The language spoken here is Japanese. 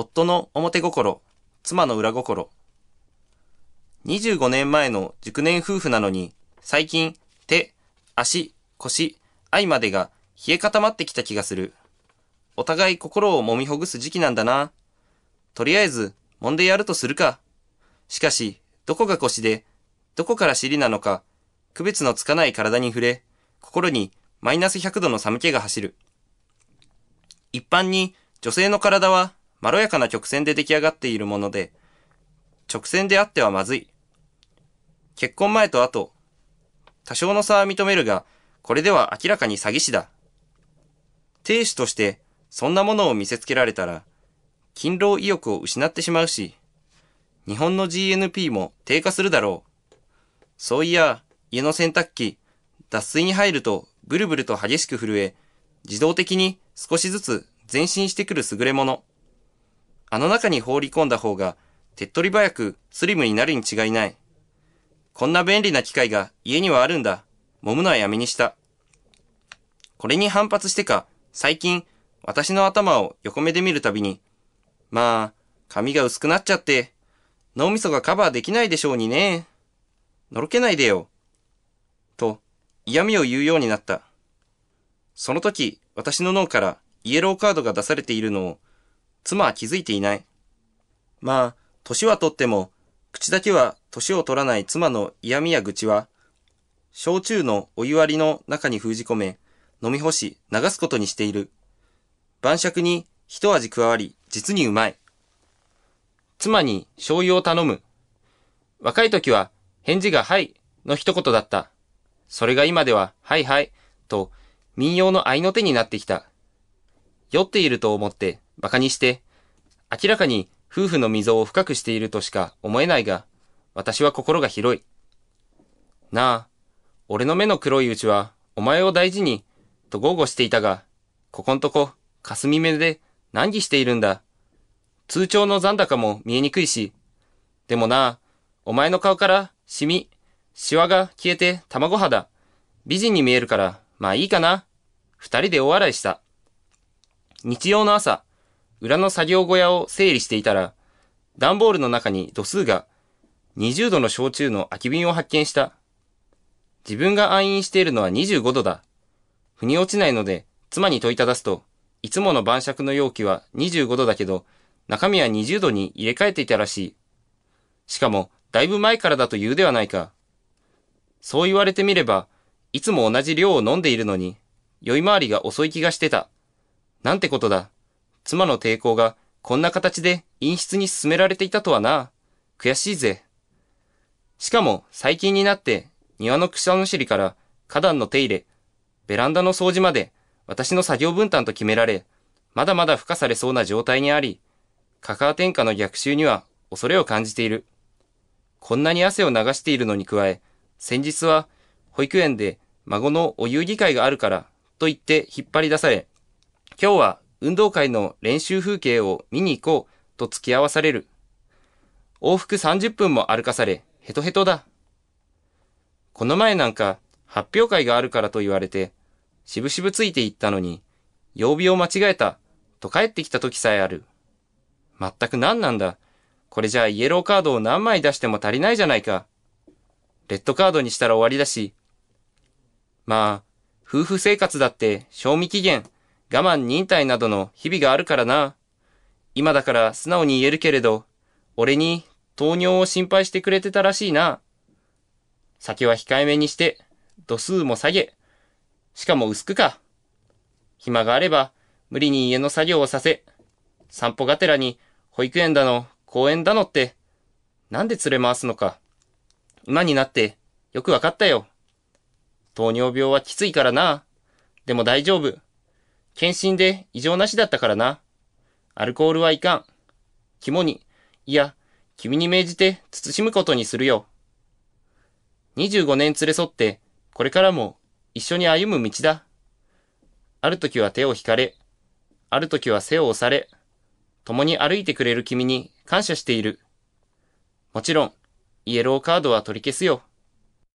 夫の表心、妻の裏心。25年前の熟年夫婦なのに、最近、手、足、腰、愛までが冷え固まってきた気がする。お互い心を揉みほぐす時期なんだな。とりあえず、揉んでやるとするか。しかし、どこが腰で、どこから尻なのか、区別のつかない体に触れ、心にマイナス100度の寒気が走る。一般に女性の体はまろやかな曲線で出来上がっているもので、直線であってはまずい。結婚前と後、多少の差は認めるが、これでは明らかに詐欺師だ。亭主としてそんなものを見せつけられたら、勤労意欲を失ってしまうし、日本の GNP も低下するだろう。そういや、家の洗濯機、脱水に入るとブルブルと激しく震え、自動的に少しずつ前進してくる優れもの。あの中に放り込んだ方が手っ取り早くスリムになるに違いない。こんな便利な機械が家にはあるんだ。揉むのはやめにした。これに反発してか、最近、私の頭を横目で見るたびに、まあ、髪が薄くなっちゃって、脳みそがカバーできないでしょうにね。のろけないでよ。と、嫌味を言うようになった。その時、私の脳からイエローカードが出されているのを、妻は気づいていない。まあ、年はとっても、口だけは年を取らない妻の嫌味や愚痴は、焼酎のお湯割りの中に封じ込め、飲み干し、流すことにしている。晩酌に一味加わり、実にうまい。妻に醤油を頼む。若い時は、返事がはいの一言だった。それが今では、はいはい、と、民謡の愛の手になってきた。酔っていると思って、馬鹿にして、明らかに夫婦の溝を深くしているとしか思えないが、私は心が広い。なあ、俺の目の黒いうちは、お前を大事に、と豪語していたが、ここんとこ、霞目で難儀しているんだ。通帳の残高も見えにくいし。でもなあ、お前の顔から、シミ、シワが消えて卵肌。美人に見えるから、まあいいかな。二人で大笑いした。日曜の朝、裏の作業小屋を整理していたら、段ボールの中に度数が20度の焼酎の空き瓶を発見した。自分が暗飲しているのは25度だ。腑に落ちないので、妻に問いただすと、いつもの晩酌の容器は25度だけど、中身は20度に入れ替えていたらしい。しかも、だいぶ前からだと言うではないか。そう言われてみれば、いつも同じ量を飲んでいるのに、酔い回りが遅い気がしてた。なんてことだ。妻の抵抗がこんな形で陰湿に進められていたとはな。悔しいぜ。しかも最近になって庭の草むしりから花壇の手入れ、ベランダの掃除まで私の作業分担と決められ、まだまだ付加されそうな状態にあり、カカア天下の逆襲には恐れを感じている。こんなに汗を流しているのに加え、先日は保育園で孫のお遊戯会があるからと言って引っ張り出され、今日は運動会の練習風景を見に行こうと付き合わされる。往復30分も歩かされ、ヘトヘトだ。この前なんか発表会があるからと言われて、しぶしぶついていったのに、曜日を間違えた、と帰ってきた時さえある。まったく何なんだ。これじゃあイエローカードを何枚出しても足りないじゃないか。レッドカードにしたら終わりだし。まあ、夫婦生活だって賞味期限、我慢忍耐などの日々があるからな。今だから素直に言えるけれど、俺に糖尿を心配してくれてたらしいな。酒は控えめにして、度数も下げ、しかも薄くか。暇があれば、無理に家の作業をさせ、散歩がてらに保育園だの、公園だのって、なんで連れ回すのか。今になって、よくわかったよ。糖尿病はきついからな。でも大丈夫。検診で異常なしだったからな。アルコールはいかん。肝に、いや、君に命じて慎むことにするよ。25年連れ添って、これからも一緒に歩む道だ。ある時は手を引かれ、ある時は背を押され、共に歩いてくれる君に感謝している。もちろん、イエローカードは取り消すよ。